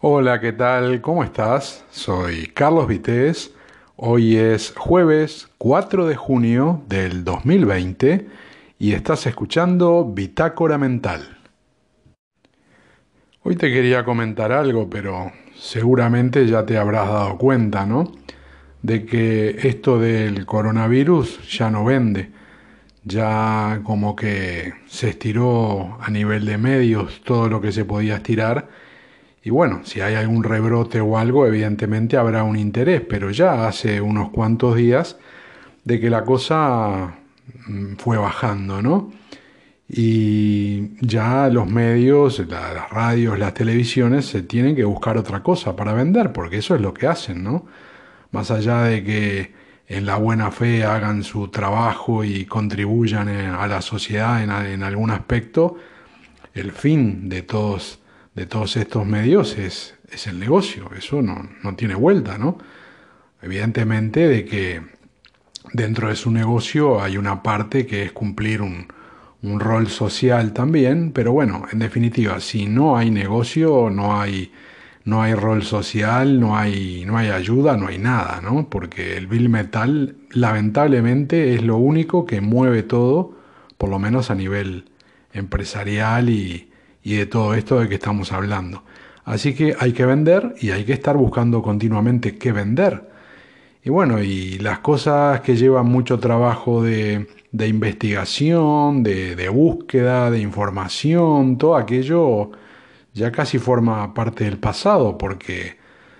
Hola, ¿qué tal? ¿Cómo estás? Soy Carlos Vitéz. Hoy es jueves 4 de junio del 2020 y estás escuchando Bitácora Mental. Hoy te quería comentar algo, pero seguramente ya te habrás dado cuenta, ¿no? De que esto del coronavirus ya no vende. Ya como que se estiró a nivel de medios todo lo que se podía estirar y bueno, si hay algún rebrote o algo, evidentemente habrá un interés, pero ya hace unos cuantos días de que la cosa mm, fue bajando, ¿no? Y ya los medios, las radios, las televisiones se tienen que buscar otra cosa para vender, porque eso es lo que hacen, ¿no? Más allá de que en la buena fe hagan su trabajo y contribuyan eh, a la sociedad en, en algún aspecto, el fin de todos de todos estos medios es, es el negocio, eso no, no, tiene vuelta, ¿no? Evidentemente de que dentro de su negocio hay una parte que es cumplir un, un rol social también, pero bueno, en definitiva, si no hay negocio, no hay, no hay rol social, no hay, no hay ayuda, no hay nada, ¿no? Porque el bill metal lamentablemente es lo único que mueve todo, por lo menos a nivel empresarial y, y de todo esto de que estamos hablando. Así que hay que vender y hay que estar buscando continuamente qué vender. Y bueno, y las cosas que llevan mucho trabajo de, de investigación, de, de, búsqueda, de información, todo aquello ya casi forma parte del pasado, porque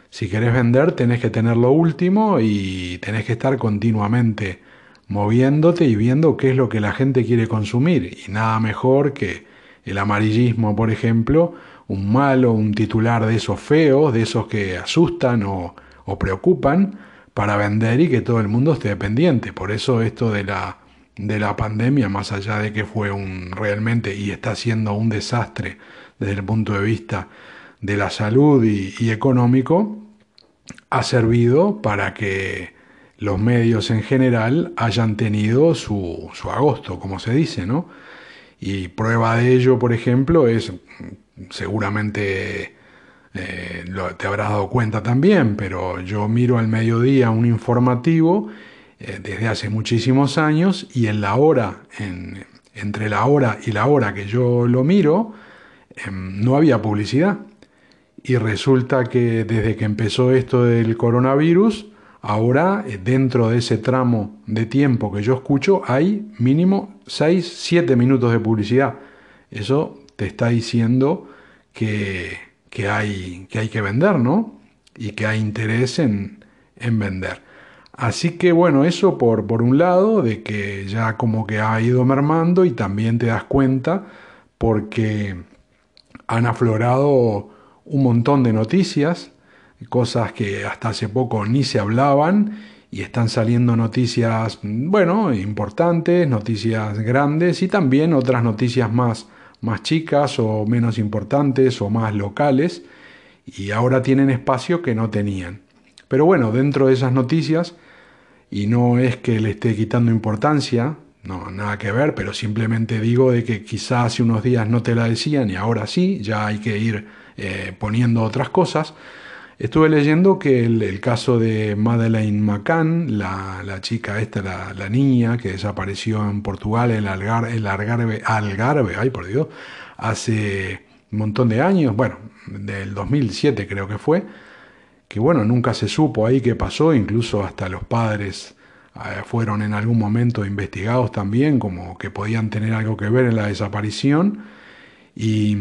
si querés vender tenés que tener lo último y tenés que estar continuamente moviéndote y viendo qué es lo que la gente quiere consumir. Y nada mejor que el amarillismo, por ejemplo, un malo, un titular de esos feos, de esos que asustan o, preocupan, para vender y que todo el mundo esté pendiente. Por eso esto de la, de la pandemia, más allá de que fue un realmente y está siendo un desastre desde el punto de vista de la salud y, económico, ha servido para que los medios en general hayan tenido su, su agosto, como se dice, ¿no? Y prueba de ello, por ejemplo, es seguramente eh, te habrás dado cuenta también, pero yo miro al mediodía un informativo eh, desde hace muchísimos años y en la hora, entre la hora y la hora que yo lo miro, em, no había publicidad. Y resulta que desde que empezó esto del coronavirus, Ahora, eh, dentro de ese tramo de tiempo que yo escucho, hay mínimo 6, 7 minutos de publicidad. Eso te está diciendo que, que, hay, que vender, ¿no? Y que hay interés en, en vender. Así que bueno, eso por, por un lado, de que ya como que ha ido mermando y también te das cuenta porque han aflorado un montón de noticias cosas que hasta hace poco ni se hablaban y están saliendo noticias, bueno, importantes, noticias grandes y también otras noticias más, más chicas o menos importantes o más locales y ahora tienen espacio que no tenían. Pero bueno, dentro de esas noticias, y no es que le esté quitando importancia, no, nada que ver, pero simplemente digo de que quizás hace unos días no te la decían y ahora sí, ya hay que ir eh, poniendo otras cosas. Estuve leyendo que el, caso de Madeleine McCann, la, la chica esta, la, la, niña que desapareció en Portugal, en el Algarve, Algarve, ay por Dios, hace un montón de años, bueno, del 2007 creo que fue, que bueno, nunca se supo ahí qué pasó, incluso hasta los padres eh, fueron en algún momento investigados también, como que podían tener algo que ver en la desaparición, y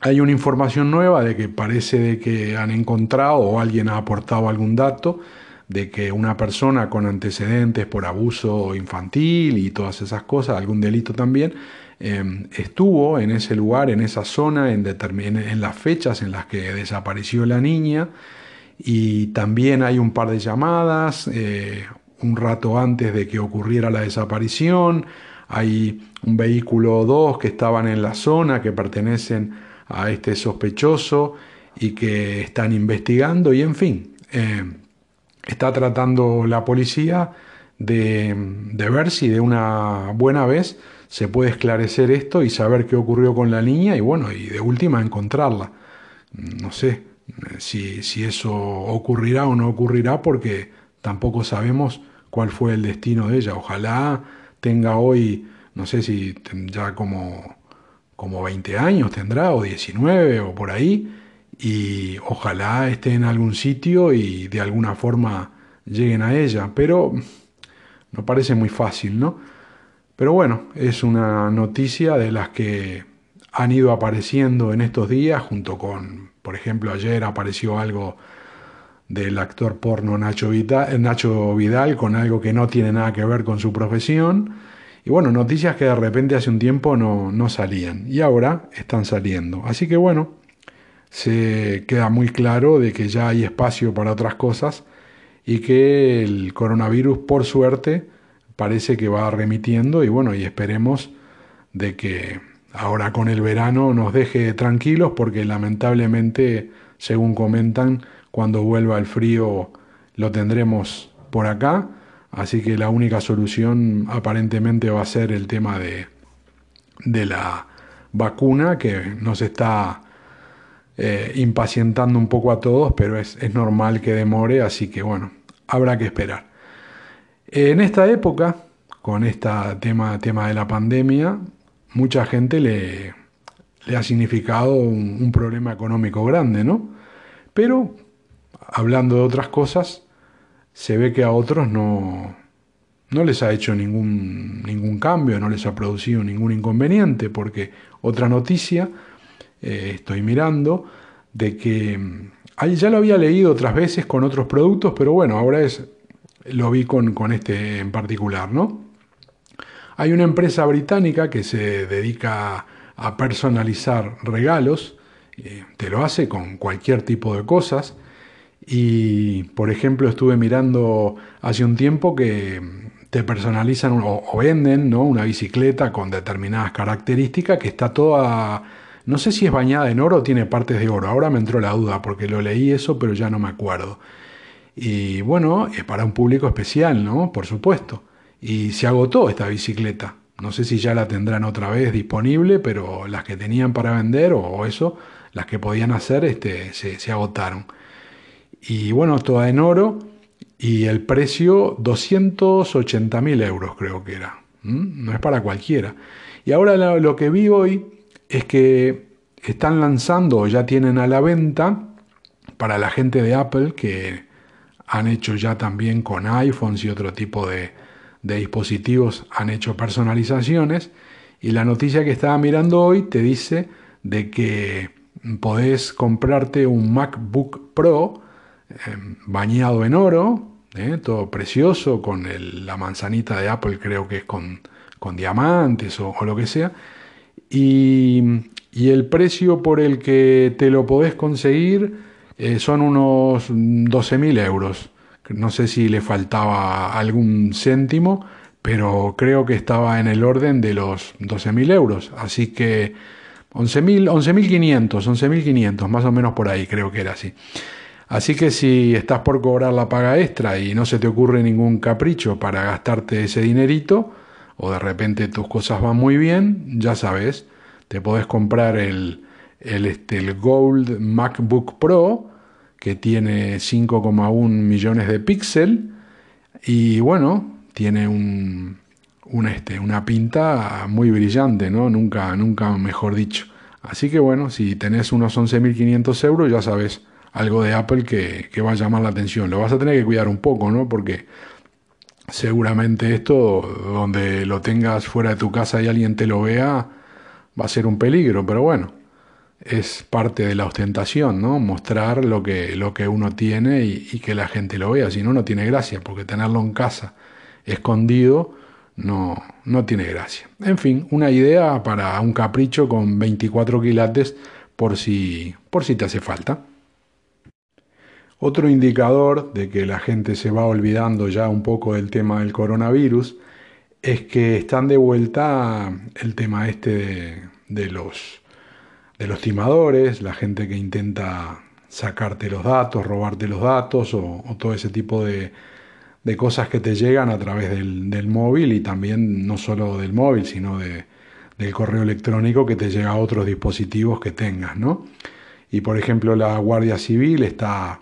hay una información nueva de que parece de que han encontrado o alguien ha aportado algún dato de que una persona con antecedentes por abuso infantil y todas esas cosas, algún delito también, em, estuvo en ese lugar, en esa zona, en, en las fechas en las que desapareció la niña. Y también hay un par de llamadas, eh, un rato antes de que ocurriera la desaparición. Hay un vehículo o dos que estaban en la zona, que pertenecen a este sospechoso y que están investigando y en fin, eh, está tratando la policía de, de, ver si de una buena vez se puede esclarecer esto y saber qué ocurrió con la niña y bueno, y de última encontrarla, no sé si, si eso ocurrirá o no ocurrirá porque tampoco sabemos cuál fue el destino de ella. Ojalá tenga hoy, no sé si ya como, como 20 años tendrá, o 19 o por ahí, y ojalá esté en algún sitio y de alguna forma lleguen a ella, pero no parece muy fácil, ¿no? Pero bueno, es una noticia de las que han ido apareciendo en estos días, junto con, por ejemplo, ayer apareció algo del actor porno Nacho Vidal, Nacho Vidal con algo que no tiene nada que ver con su profesión. Y bueno, noticias que de repente hace un tiempo no, no salían y ahora están saliendo. Así que bueno, se queda muy claro de que ya hay espacio para otras cosas y que el coronavirus, por suerte, parece que va remitiendo y bueno, y esperemos de que ahora con el verano nos deje tranquilos porque lamentablemente, según comentan, cuando vuelva el frío lo tendremos por acá, así que la única solución aparentemente va a ser el tema de, de la vacuna que nos está eh, impacientando un poco a todos, pero es, es normal que demore, así que bueno, habrá que esperar. En esta época, con este tema, tema de la pandemia, mucha gente le, le ha significado un, problema económico grande, ¿no? Pero, hablando de otras cosas, se ve que a otros no, no les ha hecho ningún, ningún cambio, no les ha producido ningún inconveniente, porque otra noticia, eh, estoy mirando, de que ya lo había leído otras veces con otros productos, pero bueno, ahora es, lo vi con, con este en particular, ¿no? Hay una empresa británica que se dedica a personalizar regalos, eh, te lo hace con cualquier tipo de cosas, y por ejemplo estuve mirando hace un tiempo que te personalizan o, venden ¿no? una bicicleta con determinadas características que está toda no sé si es bañada en oro o tiene partes de oro. Ahora me entró la duda porque lo leí eso, pero ya no me acuerdo. Y bueno, es para un público especial, ¿no? Por supuesto. Y se agotó esta bicicleta. No sé si ya la tendrán otra vez disponible, pero las que tenían para vender o eso, las que podían hacer, este, se, agotaron. Y bueno, toda en oro y el precio 280 mil euros creo que era. No es para cualquiera. Y ahora lo que vi hoy es que están lanzando ya tienen a la venta para la gente de Apple que han hecho ya también con iPhones y otro tipo de, dispositivos, han hecho personalizaciones y la noticia que estaba mirando hoy te dice de que podés comprarte un MacBook Pro bañado en oro, ¿eh? todo precioso, con la manzanita de Apple creo que es con, diamantes o, o lo que sea, y, el precio por el que te lo podés conseguir eh, son unos 12.000 euros. No sé si le faltaba algún céntimo, pero creo que estaba en el orden de los 12.000 euros. Así que 11.500, 11.500, más o menos por ahí creo que era así. Así que si estás por cobrar la paga extra y no se te ocurre ningún capricho para gastarte ese dinerito, o de repente tus cosas van muy bien, ya sabes, te podés comprar el, el, este, el Gold MacBook Pro que tiene 5,1 millones de píxeles y bueno, tiene un, este, una pinta muy brillante, ¿no? Nunca, nunca mejor dicho. Así que bueno, si tenés unos 11.500 euros, ya sabes algo de Apple que, que va a llamar la atención. Lo vas a tener que cuidar un poco, ¿no? Porque seguramente esto, donde lo tengas fuera de tu casa y alguien te lo vea, va a ser un peligro, pero bueno, es parte de la ostentación, ¿no? Mostrar lo que, lo que uno tiene y, que la gente lo vea, si no, no tiene gracia, porque tenerlo en casa escondido no, no tiene gracia. En fin, una idea para un capricho con 24 quilates por si, por si te hace falta. Otro indicador de que la gente se va olvidando ya un poco del tema del coronavirus es que están de vuelta el tema este de, los, de los timadores, la gente que intenta sacarte los datos, robarte los datos o, todo ese tipo de, de, cosas que te llegan a través del, del, móvil y también no solo del móvil, sino de, del correo electrónico que te llega a otros dispositivos que tengas, ¿no? y por ejemplo la Guardia Civil está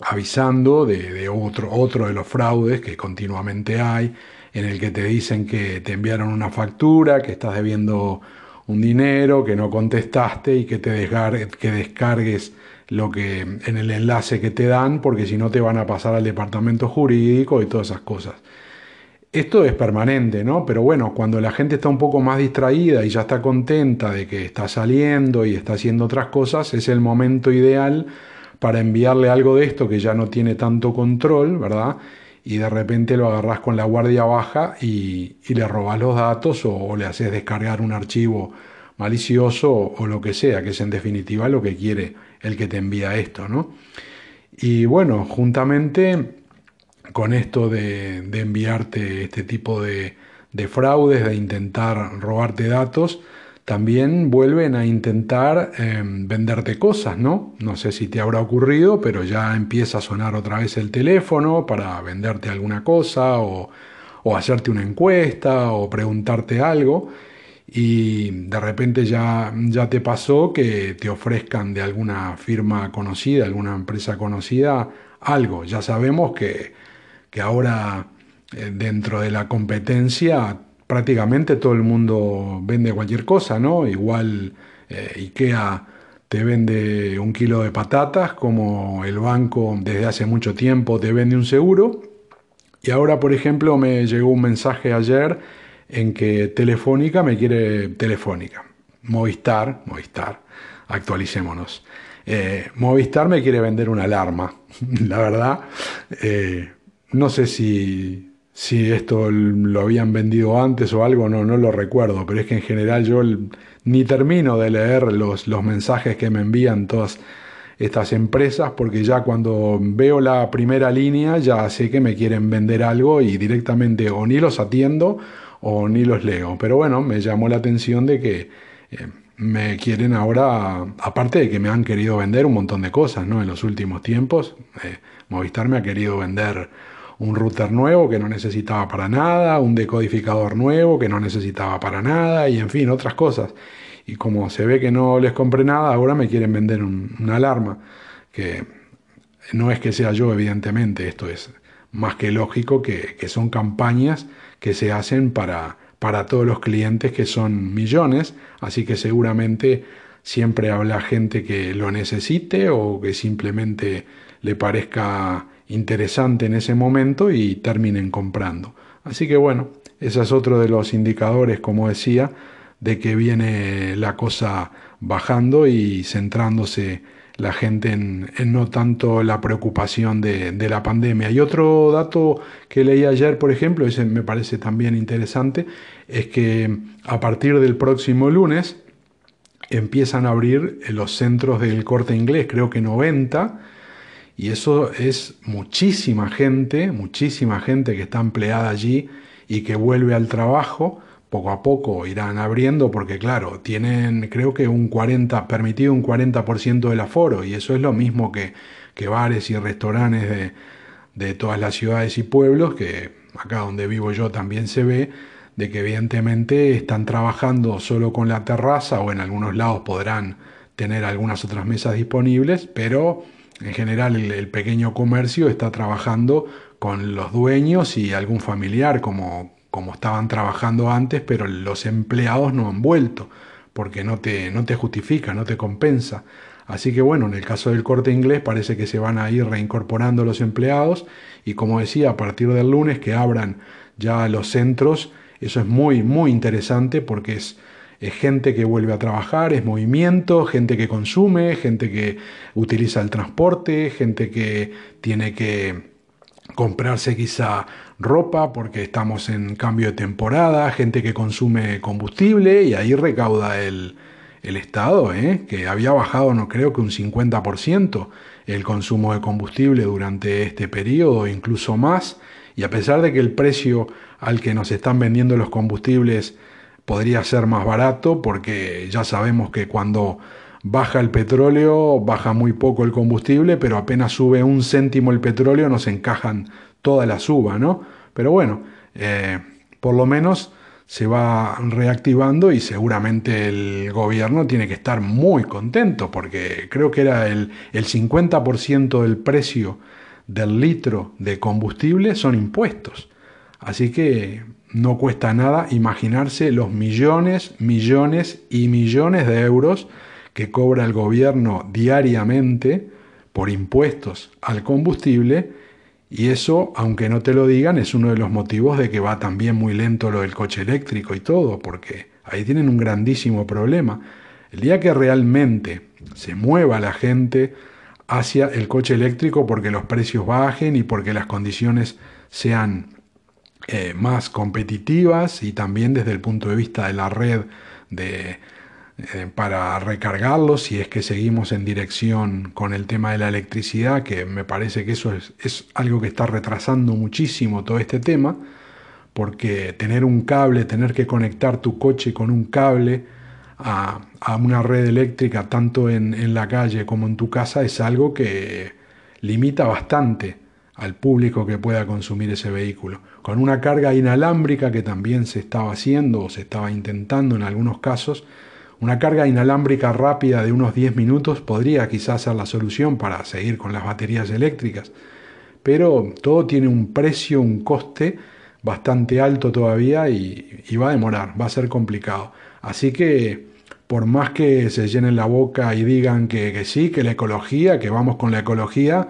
avisando de, otro, otro de los fraudes que continuamente hay, en el que te dicen que te enviaron una factura, que estás debiendo un dinero, que no contestaste y que te que descargues lo que en el enlace que te dan, porque si no te van a pasar al departamento jurídico y todas esas cosas. Esto es permanente, ¿no? Pero bueno, cuando la gente está un poco más distraída y ya está contenta de que está saliendo y está haciendo otras cosas, es el momento ideal para enviarle algo de esto que ya no tiene tanto control, ¿verdad? Y de repente lo agarras con la guardia baja y, le robas los datos o, le haces descargar un archivo malicioso o, lo que sea, que es en definitiva lo que quiere el que te envía esto, ¿no? Y bueno, juntamente con esto de, enviarte este tipo de, de fraudes, de intentar robarte datos, también vuelven a intentar em, venderte cosas, ¿no? No sé si te habrá ocurrido, pero ya empieza a sonar otra vez el teléfono para venderte alguna cosa o, hacerte una encuesta o preguntarte algo y de repente ya, ya te pasó que te ofrezcan de alguna firma conocida, alguna empresa conocida, algo. Ya sabemos que, que ahora eh, dentro de la competencia prácticamente todo el mundo vende cualquier cosa, ¿no? Igual eh, IKEA te vende un kilo de patatas, como el banco desde hace mucho tiempo te vende un seguro. Y ahora, por ejemplo, me llegó un mensaje ayer en que Telefónica me quiere Telefónica. Movistar, Movistar, actualicémonos. Eh, Movistar me quiere vender una alarma. La verdad, eh, no sé si si esto lo habían vendido antes o algo, no, no lo recuerdo, pero es que en general yo ni termino de leer los, los mensajes que me envían todas estas empresas porque ya cuando veo la primera línea ya sé que me quieren vender algo y directamente o ni los atiendo o ni los leo. Pero bueno, me llamó la atención de que eh, me quieren ahora, aparte de que me han querido vender un montón de cosas ¿no? en los últimos tiempos, eh, Movistar me ha querido vender un router nuevo que no necesitaba para nada, un decodificador nuevo que no necesitaba para nada y en fin, otras cosas. Y como se ve que no les compré nada, ahora me quieren vender una alarma, que no es que sea yo, evidentemente, esto es más que lógico que, que son campañas que se hacen para, para todos los clientes que son millones, así que seguramente siempre habla gente que lo necesite o que simplemente le parezca interesante en ese momento y terminen comprando. Así que bueno, ese es otro de los indicadores, como decía, de que viene la cosa bajando y centrándose la gente en, no tanto la preocupación de, la pandemia. Y otro dato que leí ayer, por ejemplo, ese me parece también interesante, es que a partir del próximo lunes empiezan a abrir los centros del corte inglés, creo que 90, y eso es muchísima gente, muchísima gente que está empleada allí y que vuelve al trabajo. Poco a poco irán abriendo porque claro, tienen creo que un 40, permitido un 40% del aforo y eso es lo mismo que, que bares y restaurantes de, de todas las ciudades y pueblos, que acá donde vivo yo también se ve, de que evidentemente están trabajando solo con la terraza o en algunos lados podrán tener algunas otras mesas disponibles, pero en general el, pequeño comercio está trabajando con los dueños y algún familiar como, como estaban trabajando antes, pero los empleados no han vuelto porque no te, no te justifica, no te compensa. Así que bueno, en el caso del corte inglés parece que se van a ir reincorporando los empleados y como decía, a partir del lunes que abran ya los centros, eso es muy, muy interesante porque es es gente que vuelve a trabajar, es movimiento, gente que consume, gente que utiliza el transporte, gente que tiene que comprarse quizá ropa porque estamos en cambio de temporada, gente que consume combustible y ahí recauda el, Estado, ¿eh? que había bajado no creo que un 50% el consumo de combustible durante este periodo, incluso más, y a pesar de que el precio al que nos están vendiendo los combustibles podría ser más barato porque ya sabemos que cuando baja el petróleo, baja muy poco el combustible, pero apenas sube un céntimo el petróleo nos encajan toda la suba, ¿no? Pero bueno, eh, por lo menos se va reactivando y seguramente el gobierno tiene que estar muy contento porque creo que era el, el 50% del precio del litro de combustible son impuestos. Así que no cuesta nada imaginarse los millones, millones y millones de euros que cobra el gobierno diariamente por impuestos al combustible y eso, aunque no te lo digan, es uno de los motivos de que va también muy lento lo del coche eléctrico y todo, porque ahí tienen un grandísimo problema. El día que realmente se mueva la gente hacia el coche eléctrico porque los precios bajen y porque las condiciones sean eh, más competitivas y también desde el punto de vista de la red de, eh, para recargarlos si es que seguimos en dirección con el tema de la electricidad, que me parece que eso es, es algo que está retrasando muchísimo todo este tema, porque tener un cable, tener que conectar tu coche con un cable, a, una red eléctrica tanto en, la calle como en tu casa es algo que limita bastante al público que pueda consumir ese vehículo. Con una carga inalámbrica que también se estaba haciendo o se estaba intentando en algunos casos, una carga inalámbrica rápida de unos 10 minutos podría quizás ser la solución para seguir con las baterías eléctricas, pero todo tiene un precio, un coste bastante alto todavía y, y va a demorar, va a ser complicado. Así que por más que se llenen la boca y digan que, sí, que la ecología, que vamos con la ecología,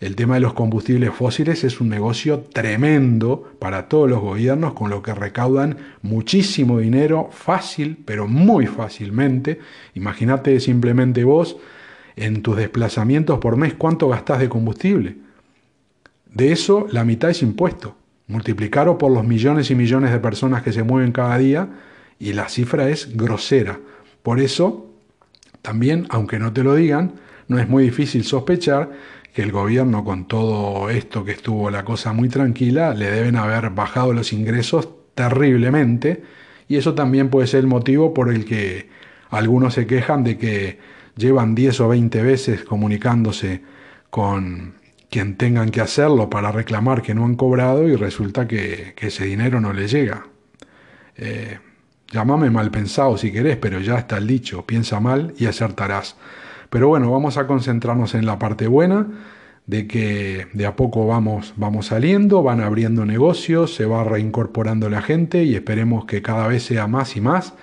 el tema de los combustibles fósiles es un negocio tremendo para todos los gobiernos, con lo que recaudan muchísimo dinero fácil, pero muy fácilmente. Imagínate simplemente vos en tus desplazamientos por mes cuánto gastás de combustible. De eso la mitad es impuesto. Multiplicarlo por los millones y millones de personas que se mueven cada día y la cifra es grosera. Por eso, también, aunque no te lo digan, no es muy difícil sospechar que el gobierno con todo esto que estuvo la cosa muy tranquila, le deben haber bajado los ingresos terriblemente y eso también puede ser el motivo por el que algunos se quejan de que llevan 10 o 20 veces comunicándose con quien tengan que hacerlo para reclamar que no han cobrado y resulta que, ese dinero no les llega. Eh, Llámame mal pensado si querés, pero ya está el dicho, piensa mal y acertarás. Pero bueno, vamos a concentrarnos en la parte buena, de que de a poco vamos, vamos saliendo, van abriendo negocios, se va reincorporando la gente y esperemos que cada vez sea más y más.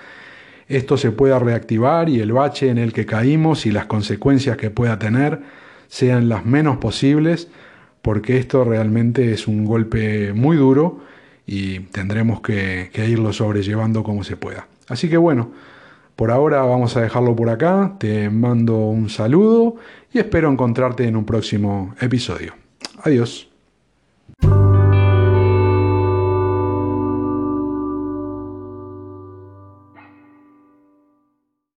Esto se pueda reactivar y el bache en el que caímos y las consecuencias que pueda tener sean las menos posibles, porque esto realmente es un golpe muy duro y tendremos que, irlo sobrellevando como se pueda. Así que bueno, por ahora vamos a dejarlo por acá, te mando un saludo y espero encontrarte en un próximo episodio. Adiós.